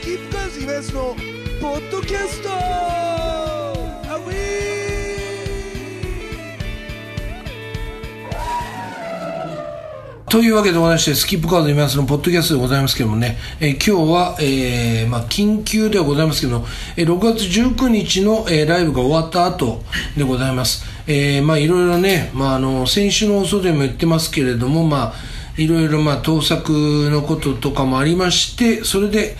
スキップカーズイベントのポッドキャストアウというわけでございまして、スキップカード今すのポッドキャストでございますけどもね、えー今日は、えーまあ、緊急ではございますけども、えー6月19日の、えーライブが終わった後でございます。えーまあ、いろいろね、まあ、あの、先週の放送でも言ってますけれども、まあ、いろいろ、まあ、盗作のこととかもありまして、それで、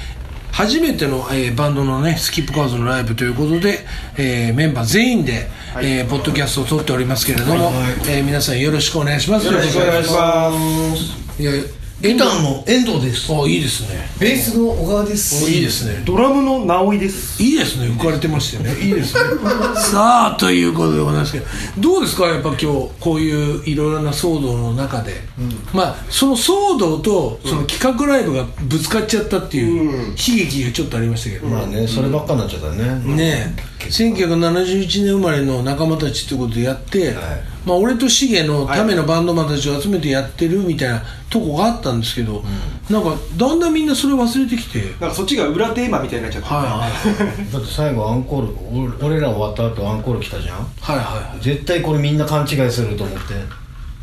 初めての、えーバンドのね、スキップカーズのライブということで、えーメンバー全員で、えーポッドキャストを撮っておりますけれども、えー皆さんよろしくお願いします。よろしくお願いします。いや、ギターの遠藤ですあ、いいですね。ベースの小川ですおいいですね。ドラムの直井です。いいですね。浮かれてましたよね。いいですね。さあ、ということでございますけど、どうですか？やっぱ今日、こういういろいろな騒動の中で。まあ、その騒動と、その企画ライブがぶつかっちゃったっていう悲劇がちょっとありましたけど。まあねそればっかになっちゃったねねえ1971年生まれの仲間たちってことでやって、まあ、俺とシゲのためのバンドマンたちを集めてやってるみたいなとこがあったんですけど、なんかだんだんみんなそれ忘れてきて、なんかそっちが裏テーマみたいになっちゃって。はい。は いだって最後アンコールお俺ら終わった後アンコール来たじゃん。はいはい絶対これみんな勘違いすると思って。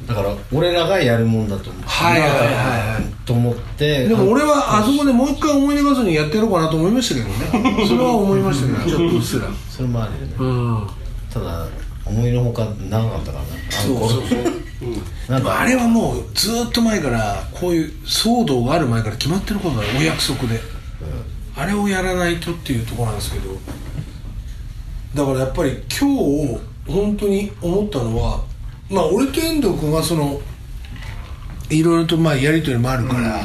だから俺らがやるもんだと思って。はいはいはいはい。と思って。でも俺はあそこでもう一回思い出さずにやってやろうかなと思いましたけどね。それは思いましたけど。ちょっとうっすら。それもあるよね。うん。ただ思いのほか長かったからな。そうそうそう。なんか。あれはもうずーっと前からこういう騒動がある前から決まってることだよお約束で、あれをやらないとっていうところなんですけど。だからやっぱり今日本当に思ったのはまあ俺と遠藤君はそのいろいろとまあやり取りもあるから、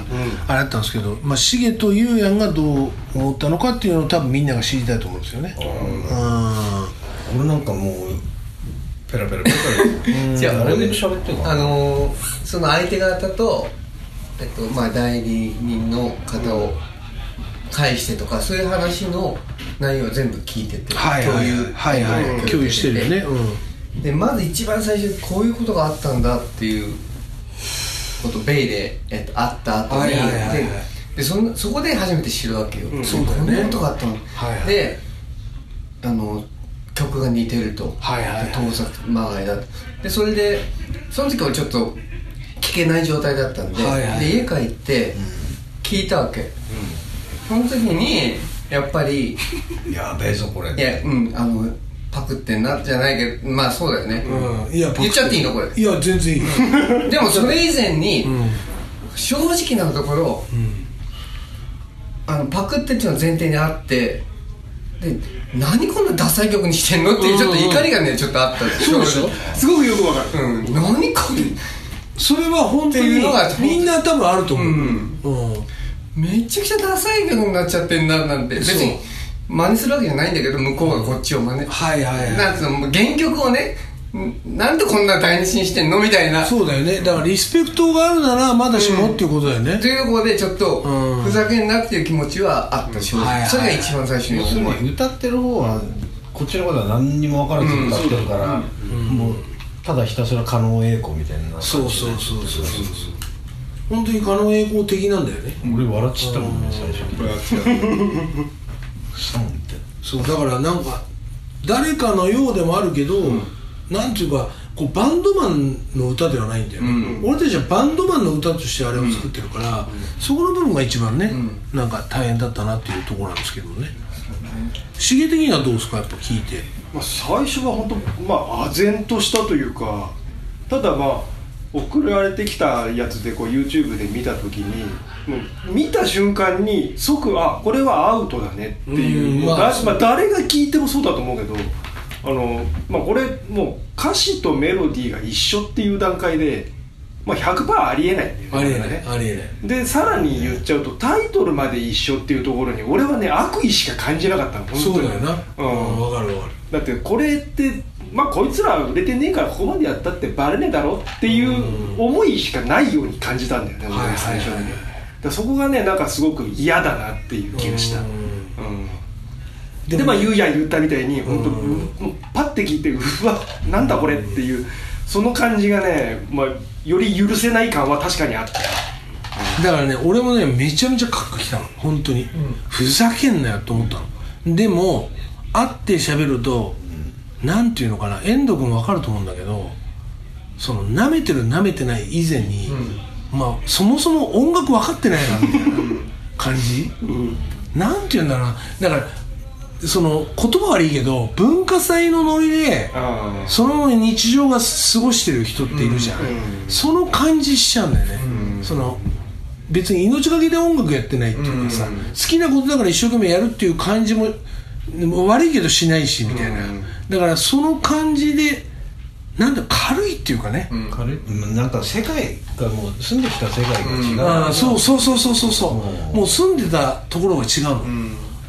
あれだったんですけど、まあ、シゲとユウヤンがどう思ったのかっていうのを多分みんなが知りたいと思うんですよね。うん。俺なんかもうペラペラペラペラ。じゃあ俺も喋ってるあのーその相手方と、えっとまあ、代理人の方を介してとかそういう話の内容を全部聞いてて、はいはい。共有はいはい。うん共有してるよね。うん。でまず一番最初にこういうことがあったんだっていうことベイで、えっと、会った後に、はいはいはいはい。ででそんそこで初めて知るわけよ、そうだよね。こんなことがあったの、はいはい。であの曲が似てると、はいはいはい。で盗作まがいだとでそれでその時はちょっと聞けない状態だったんで,、はいはいで家帰って聞いたわけ、その時にやっぱり やべえぞこれ。いやうんあのパクってんなじゃないけどまあそうだよね、うん。いや言っちゃっていいの？これ。いや全然いい。でもそれ以前に、うん。正直なところうん。あのパクってっていうのは前提にあってで何こんなダサい曲にしてんのっていうちょっと怒りがねちょっとあった。そうでしょ？すごくよくわかる。うん。何これ？それは本当にみんな多分あると思う、うん。うんめちゃくちゃダサい曲になっちゃってんななんて。別に真似するわけじゃないんだけど向こうがこっちを真似。はいはいはい。なんつうの原曲をねんなんでこんな台無しにしてんのみたいな。そうだよね。だからリスペクトがあるならまだしもっていうことだよね、というところでちょっとうん。ふざけんなっていう気持ちはあった正はいはい直それが一番最初に要する。思うに歌ってる方はこっちのことは何にも分からず歌ってるから、もうただひたすら狩野英孝みたいな。そうそうそうそうそうそう。本当に狩野英孝的なんだよね。俺笑っちゃったもんね最初。にそうだからなんか誰かのようでもあるけど、なんていうかこうバンドマンの歌ではないんだよ、俺たちはバンドマンの歌としてあれを作ってるから、そこの部分が一番ね、なんか大変だったなっていうところなんですけどね。刺激的にはどうですか？やっぱ聞いて。まあ、最初は本当まあ唖然としたというかただまあ送られてきたやつでこう YouTube で見た時に見た瞬間に即あこれはアウトだねっていう、うんまあだまあ、誰が聞いてもそうだと思うけどあの、まあ、これもう歌詞とメロディーが一緒っていう段階で、まあ、100%ありえないんだよね。ありえない。ありえない。でさらに言っちゃうとタイトルまで一緒っていうところに俺はね悪意しか感じなかったの。本当に。そうだよな。うん。分かる分かる。だってこれってまあこいつら売れてねえからここまでやったってバレねえだろっていう思いしかないように感じたんだよね、俺は最初に、はいはいはい。だからそこがねなんかすごく嫌だなっていう気がした、うん。うんでまあゆうやん言ったみたいに本当、うんパッて聞いてうわなんだこれっていうその感じがね、まあ、より許せない感は確かにあったよ、だからね俺もねめちゃめちゃカッコきたの。本当に、ふざけんなよと思ったの。でも会って喋ると、なんていうのかな。遠藤君分かると思うんだけどその舐めてる舐めてない以前に、まあそもそも音楽分かってないなみたいな感じ、なんていうんだろうな。だからその言葉悪いけど文化祭のノリであそのまま日常が過ごしてる人っているじゃん、その感じしちゃうんだよね、その別に命がけで音楽やってないっていうかさ、好きなことだから一生懸命やるっていう感じも悪いけどしないしみたいな、だからその感じでなんだ軽いっていうかね、軽い？うんなんか世界がもう住んできた世界が違う、ああそうそうそうそうそう。そうもう住んでたところが違うの、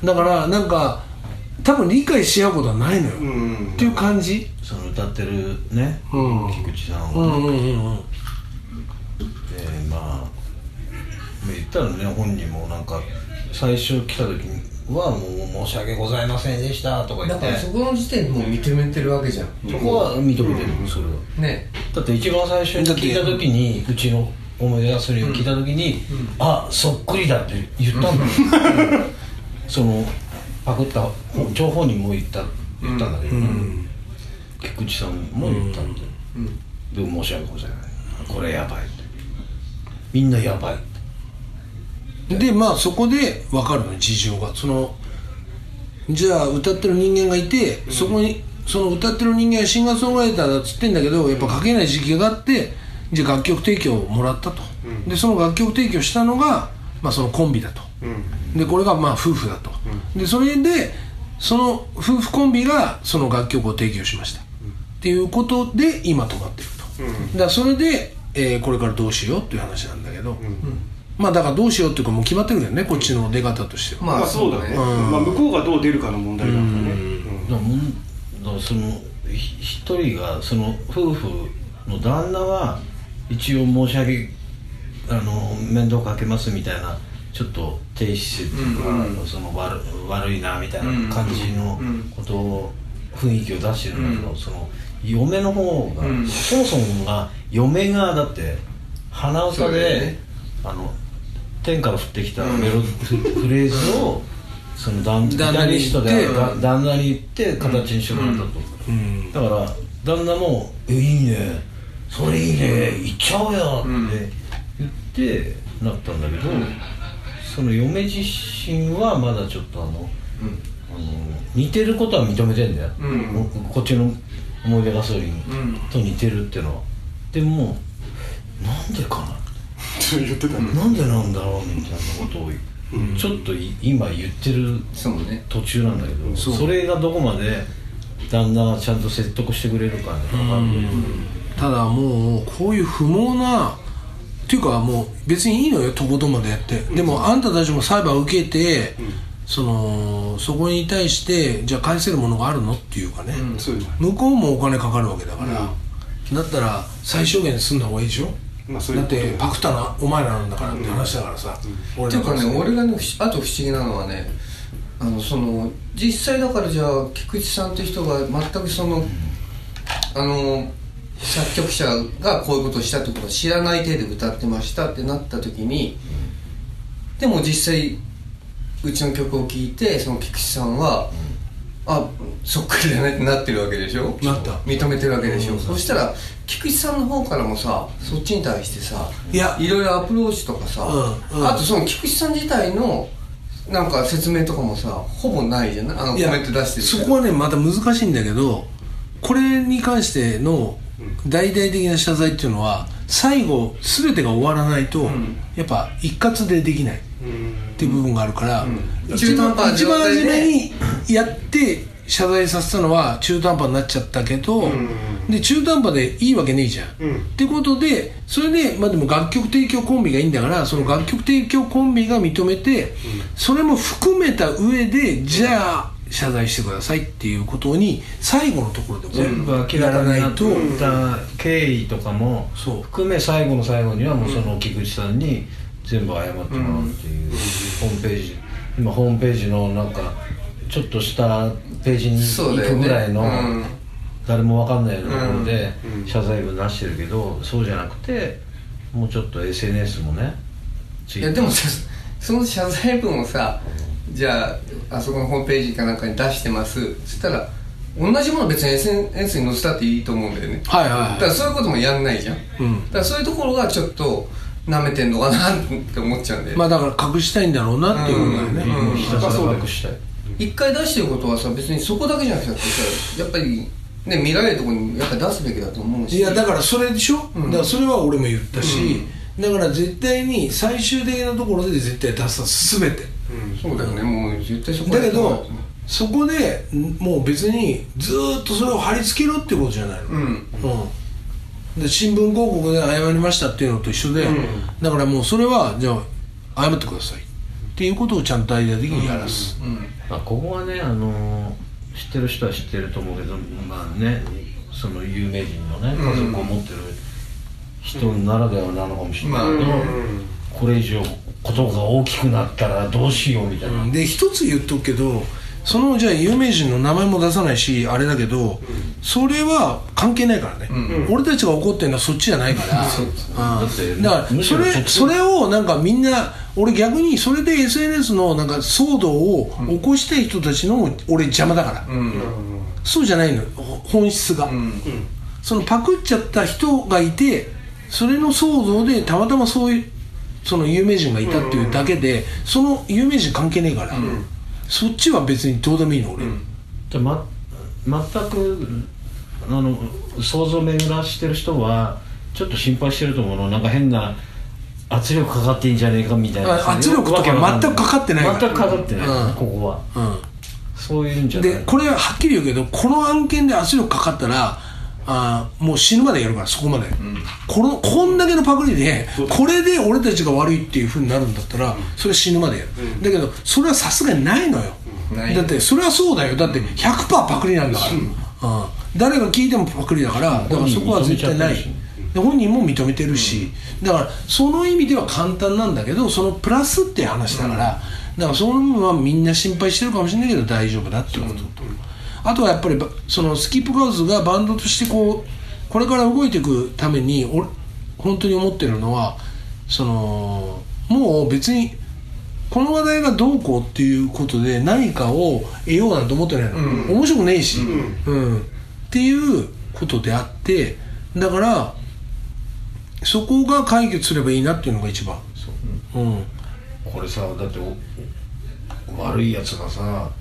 だからなんか多分理解し合うことはないのよ、うん。っていう感じ。その歌ってるね、うん。菊池さんは、うんうんうんうん。でまあ言ったらね本人もなんか最初来た時はもう申し訳ございませんでしたとか言って。だからそこの時点でもう認めてるわけじゃん。そこは認めてる、それは。ね。だって一番最初に聞いた時にうちの思い出がするよ聞いた時に、あそっくりだって言ったんだよ、そのパクった張本人も言った言ったんだけど、ね菊池さんも言ったんだよ、でも申し訳ございません。これやばいって。みんなやばいって。でまあそこで分かるの事情が。そのじゃあ歌ってる人間がいて、そこにその歌ってる人間はシンガーソングライターだっつってんだけどやっぱ書けない時期があってじゃあ楽曲提供をもらったと、でその楽曲提供したのが、まあ、そのコンビだと、でこれがまあ夫婦だと、でそれでその夫婦コンビがその楽曲を提供しました、っていうことで今止まってると、だそれで、えーこれからどうしようっていう話なんだけど、まあだからどうしようっていうかもう決まってるけどねこっちの出方としては、まあそうだね、まあ、向こうがどう出るかの問題だからね、うん。そのひ一人がその夫婦の旦那は一応申し訳あの面倒かけますみたいなちょっとっていうか、その悪悪いなみたいな感じのことを雰囲気を出してるんだけど、その嫁の方が、そもそもが嫁がだって鼻歌で、ね。あの天から降ってきたメロ、フフレーズをその旦旦那に言って旦那に言って形にしてもらったと、うん。だから旦那も「えいいね。それいいね。行っちゃおうよ」って言ってなったんだけど、その嫁自身はまだちょっとあの,、あの似てることは認めてんだよ、ん。こっちの思い出ガソリンと似てるっていうのは。でもなんでかな。言ってたね。なんでなんだろうみたいなことを、ちょっとい今言ってる途中なんだけどそうそれがどこまで旦那がちゃんと説得してくれるかね。分かん。ただもうこういう不毛なっていうかもう別にいいのよとことんまでやって、でもあんたたちも裁判受けて、そのそこに対してじゃあ返せるものがあるのっていうかね、向こうもお金かかるわけだから、だったら最小限で済んだ方がいいでしょ、まあそういだってパクったのお前らなんだからって話だからさ、俺っていうかね俺がねあと不思議なのはねあのその実際だからじゃあ菊池さんって人が全くそのあの作曲者がこういうことをしたってことを知らない手で歌ってましたってなった時にでも実際うちの曲を聴いてその菊池さんは、あそっくりだねってなってるわけでしょ？なった。認めてるわけでしょ、そしたら菊池さんの方からもさそっちに対してさいや。いろいろアプローチとかさ、うんうん。あとその菊池さん自体のなんか説明とかもさほぼないじゃない？あのコメント出してるそこはねまた難しいんだけどこれに関しての大々的な謝罪っていうのは最後全てが終わらないと、やっぱ一括でできない。っていう部分があるから、一中途半端な番初めにやって謝罪させたのは中途半端になっちゃったけど、で中途半端でいいわけねえじゃん。ってことでそれで、まあ、でも楽曲提供コンビがいいんだからその楽曲提供コンビが認めて、それも含めた上でじゃあ謝罪してくださいっていうことに最後のところで全部明やららかになっないと、た経緯とかも含め最後の最後にはもうその菊池さんに全部謝ってもらうっていうホームページ。今ホームページのなんかちょっとしたページに行くぐらいのうん。誰もわかんないようなところで謝罪文出してるけどそうじゃなくてもうちょっと SNS もねいやでもさその謝罪文をさじゃああそこのホームページかなんかに出してます。そしたら同じもの別に SNS に載せたっていいと思うんだよね。はいはいはい。だからそういうこともやんないじゃん、うん。だからそういうところがちょっと舐めてんのかなって思っちゃうんで、まあだから隠したいんだろうなっていうことだよね、うん。ひたすら隠したい。一回出してることはさ別にそこだけじゃなくてさやっぱりね見られるところにやっぱり出すべきだと思うし。いやだからそれでしょ、だからそれは俺も言ったし、だから絶対に最終的なところで絶対出す全てそうだよね。もう絶対そこだけどそこでんもう別にずーっとそれを貼り付けろってことじゃないの、うん。うん。で新聞広告で謝りましたっていうのと一緒で、だからもうそれはじゃあ謝ってください。っていうことをちゃんと大々的にやらす、まあ、ここはね、あのー知ってる人は知ってると思うけどまあねその有名人のね家族を持ってる人ならではなのかもしれないけど、これ以上ことが大きくなったらどうしようみたいな、で一つ言っとくけどそのじゃあ有名人の名前も出さないしあれだけど、それは関係ないからね、俺たちが怒ってるのはそっちじゃないから、うん。だからそれろそれをなんかみんな俺逆にそれで SNS のなんか騒動を起こしたい人たちの俺邪魔だから、そうじゃないのほ本質が、そのパクっちゃった人がいてそれの騒動でたまたまそういうその有名人がいたっていうだけで、その有名人関係ねえから、そっちは別にどうでもいいの俺、じゃあま全くあの想像を巡らしてる人はちょっと心配してると思うの。なんか変な圧力かかってんじゃねえかみたいな。あ圧力とか全くかかってないから。全くかかってない、うん。ここは。うん。そういうんじゃない。でこれははっきり言うけどこの案件で圧力かかったらあーもう死ぬまでやるからそこまで、このこんだけのパクリでこれで俺たちが悪いっていうふうになるんだったらそれは死ぬまでやる、だけどそれはさすがにないのよ、だってそれはそうだよ。だって100%パクリなんだから、うん。誰が聞いてもパクリだからだからそこは絶対ない。で本人も認めてるし、だからその意味では簡単なんだけどそのプラスっていう話だから、だからその部分はみんな心配してるかもしれないけど大丈夫だってこと。と、あとはやっぱりばそのスキップガールズがバンドとしてこうこれから動いていくために俺本当に思ってるのはそのもう別にこの話題がどうこうっていうことで何かを得ようなんて思ってないの、面白くねえし、うん。っていうことであってだからそこが解決すればいいなっていうのが一番。う。ん。これさだってお悪いやつがさ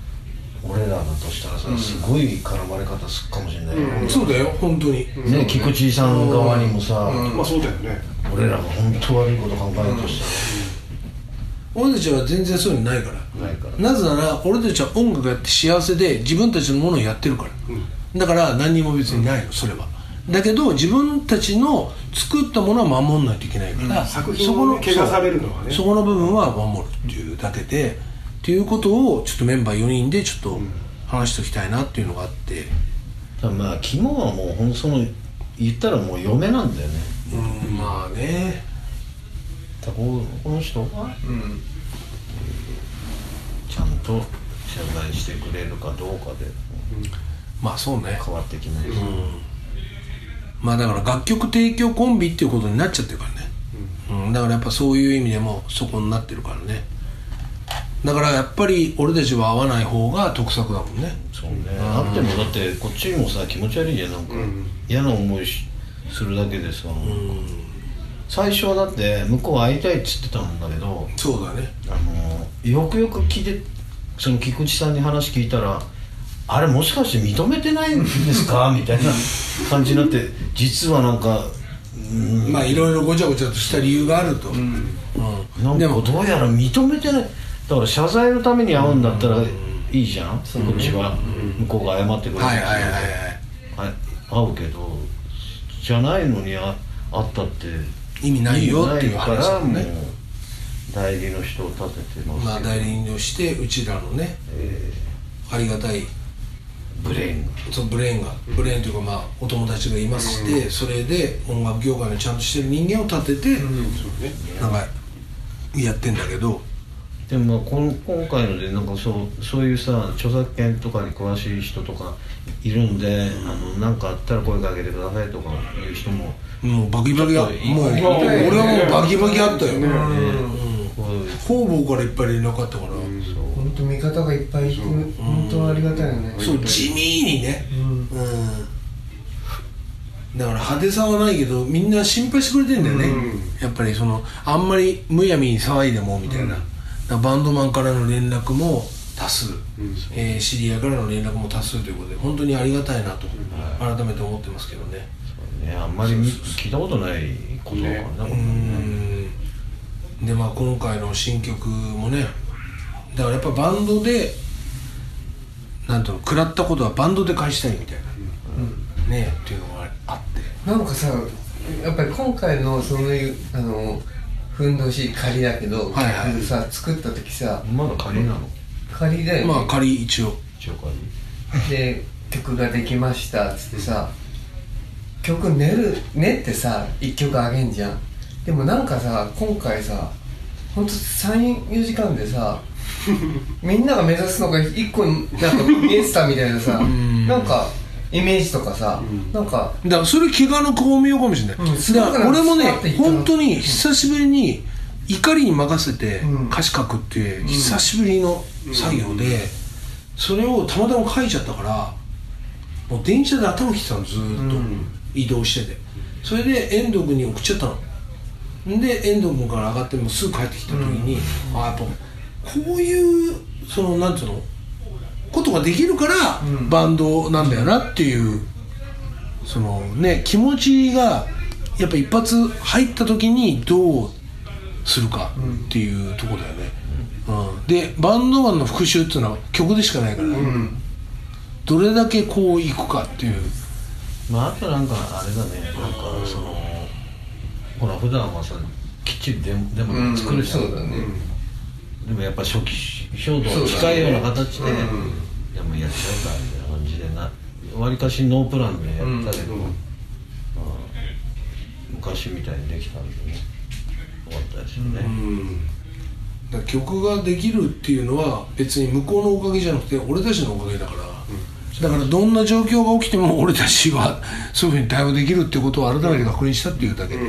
俺らだとしたらさ、すごい絡まれ方するかもしれない。よね、そうだよ本当に、ね菊池さん側にもさ、まあそうだよね。俺らが本当悪いこと考えようとし俺たちは全然そういうのないから。たらないから。なぜなら俺たちは音楽やって幸せで自分たちのものをやってるから、だから何にも別にないのそれは。だけど自分たちの作ったものは守んないといけないから、作品そこのを怪我されるのはね。そこの部分は守るっていうだけでっていうことをちょっとメンバー4人でちょっと話しておきたいなっていうのがあって。だからまあ肝はもうほんその言ったらもう嫁なんだよね。うんまあね。だここの人がちゃんと謝罪してくれるかどうかで。まあそうね。変わってきます、まあだから楽曲提供コンビっていうことになっちゃってるからね、うん。だからやっぱそういう意味でもそこになってるからねだからやっぱり俺たちは合わない方が得策だもんね。そうね。あってもだってこっちもさ気持ち悪いじゃん。なんか、嫌な思いしするだけでさ、最初はだって向こう会いたいっつってたんだけどそうだね。あのよくよく聞いてその菊池さんに話聞いたらあれもしかして認めてないんですか？みたいな感じになって実はなんか、うん。まあいろいろごちゃごちゃとした理由があると、うん。でもどうやら認めてないだから謝罪のために会うんだったらいいじゃん、こっちは、向こうが謝ってくれるはいはいはい会うけどじゃないのにあ会ったって意味ないよっていう話だも代理の人を立ててますまあ代理人としてうちらのね、ありがたい。ブレインが。ブレーンが。ブレーンというかまあお友達がいまして、それで音楽業界のちゃんとしてる人間を立てて、なんかやってんだけどでもまあこん今回のでなんかそうそういうさ著作権とかに詳しい人とかいるんで、あのなんかあったら声かけてくださいとかいう人ももうバキバキだちょっといいもう俺はもうバキバキあったよ、ね。うん。こう方々からいっぱい連絡あったから、本当味方がいっぱいいて本当ありがたいよね。そう地味にね。うん。うんだから派手さはないけどみんな心配してくれてんだよね、うん。やっぱりそのあんまりむやみに騒いでもみたいな、だからバンドマンからの連絡も多数、えー知り合いからの連絡も多数ということで本当にありがたいなと改めて思ってますけどね。ね。あんまり見聞いたことないことだからね。ね。ん。でまあ今回の新曲もねだからやっぱバンドでなんていうの食らったことはバンドで返したいみたいな、ねっていうのがあって。なんかさやっぱり今回のそういうあのふんどし仮だけど、はいはい。さ作った時さまだ仮なの？仮だよね、まあ仮一応。一応仮で曲ができましたっつってさ曲練る練ってさ1曲あげんじゃん。でもなんかさ今回さほんと34時間でさ みんなが目指すのが1個なんか見えてたみたいなさん。なんかイメージとかさ、なんかだからそれ怪我の巧妙かもしれない、だから俺もね本当に久しぶりに怒りに任せてうん。歌詞書くっていう久しぶりの作業で、それをたまたま書いちゃったからもう電車で頭きてたのずーっと、移動してて。それで遠藤君に送っちゃったの。で遠藤君から上がってもうすぐ帰ってきた時に、ああやっぱこういうそのなんていうのことができるからバンドなんだよなっていうそのね気持ちがやっぱ一発入った時にどうするかっていうところだよね、うん。でバンドマンの復習っていうのは曲でしかないから、どれだけこういくかっていう。まああとなんかあれだね。なんかそのほら普段はさきっちりデモデモ作るじゃん、そうだね、でもやっぱ初期衝動近いような形で、でもやっちゃうかみたいな感じでなわりかしノープランでやったけど、まあ昔みたいにできたんでね。終わったですよね、曲ができるっていうのは別に向こうのおかげじゃなくて俺たちのおかげだから、だからどんな状況が起きても俺たちはそういうふうに対応できるっていうことを改めて確認したっていうだけで、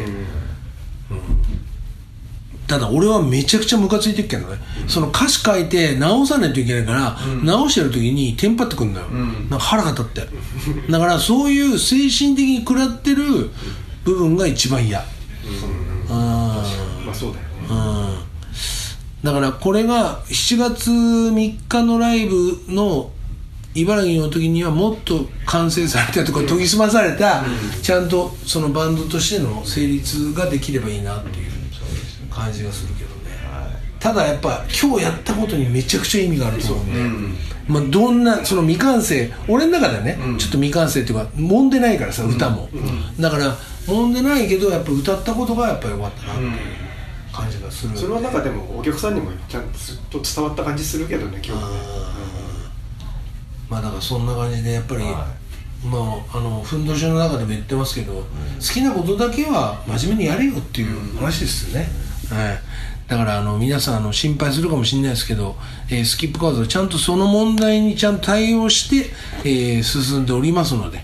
ただ俺はめちゃくちゃムカついてるけどね、その歌詞書いて直さないといけないから、直してる時にテンパってくんだよ、なんか腹が立って。だからそういう精神的に食らってる部分が一番嫌、あー。まあそうだよね。うん。だからこれが7月3日のライブの茨城の時にはもっと完成されたとか研ぎ澄まされたちゃんとそのバンドとしての成立ができればいいなっていう感じがするけどね。ただやっぱ今日やったことにめちゃくちゃ意味があると思うんで、まあ、どんなその未完成俺の中ではね、ちょっと未完成っていうか揉んでないからさ歌も、だから揉んでないけどやっぱ歌ったことがやっぱ良かったなっていう感じがする、それはなんかでもお客さんにもちゃんとずっと伝わった感じするけどね今日はね。まあだからそんな感じでやっぱり、はまああのふんどしの中でも言ってますけど、好きなことだけは真面目にやれよっていう話ですよね、はい。だからあの皆さんあの心配するかもしれないですけど、えースキップカードはちゃんとその問題にちゃんと対応して、えー進んでおりますので、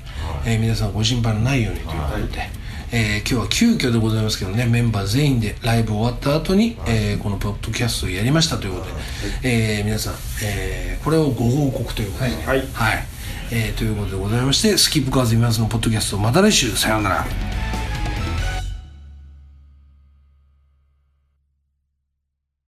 えー皆さんご心配のないようにということで、えー今日は急遽でございますけどねメンバー全員でライブ終わった後に、えーこのポッドキャストをやりましたということで、えー皆さん、えーこれをご報告ということで、はい。はい。えーということでございましてスキップカーズ今すのポッドキャストまた来週。さようなら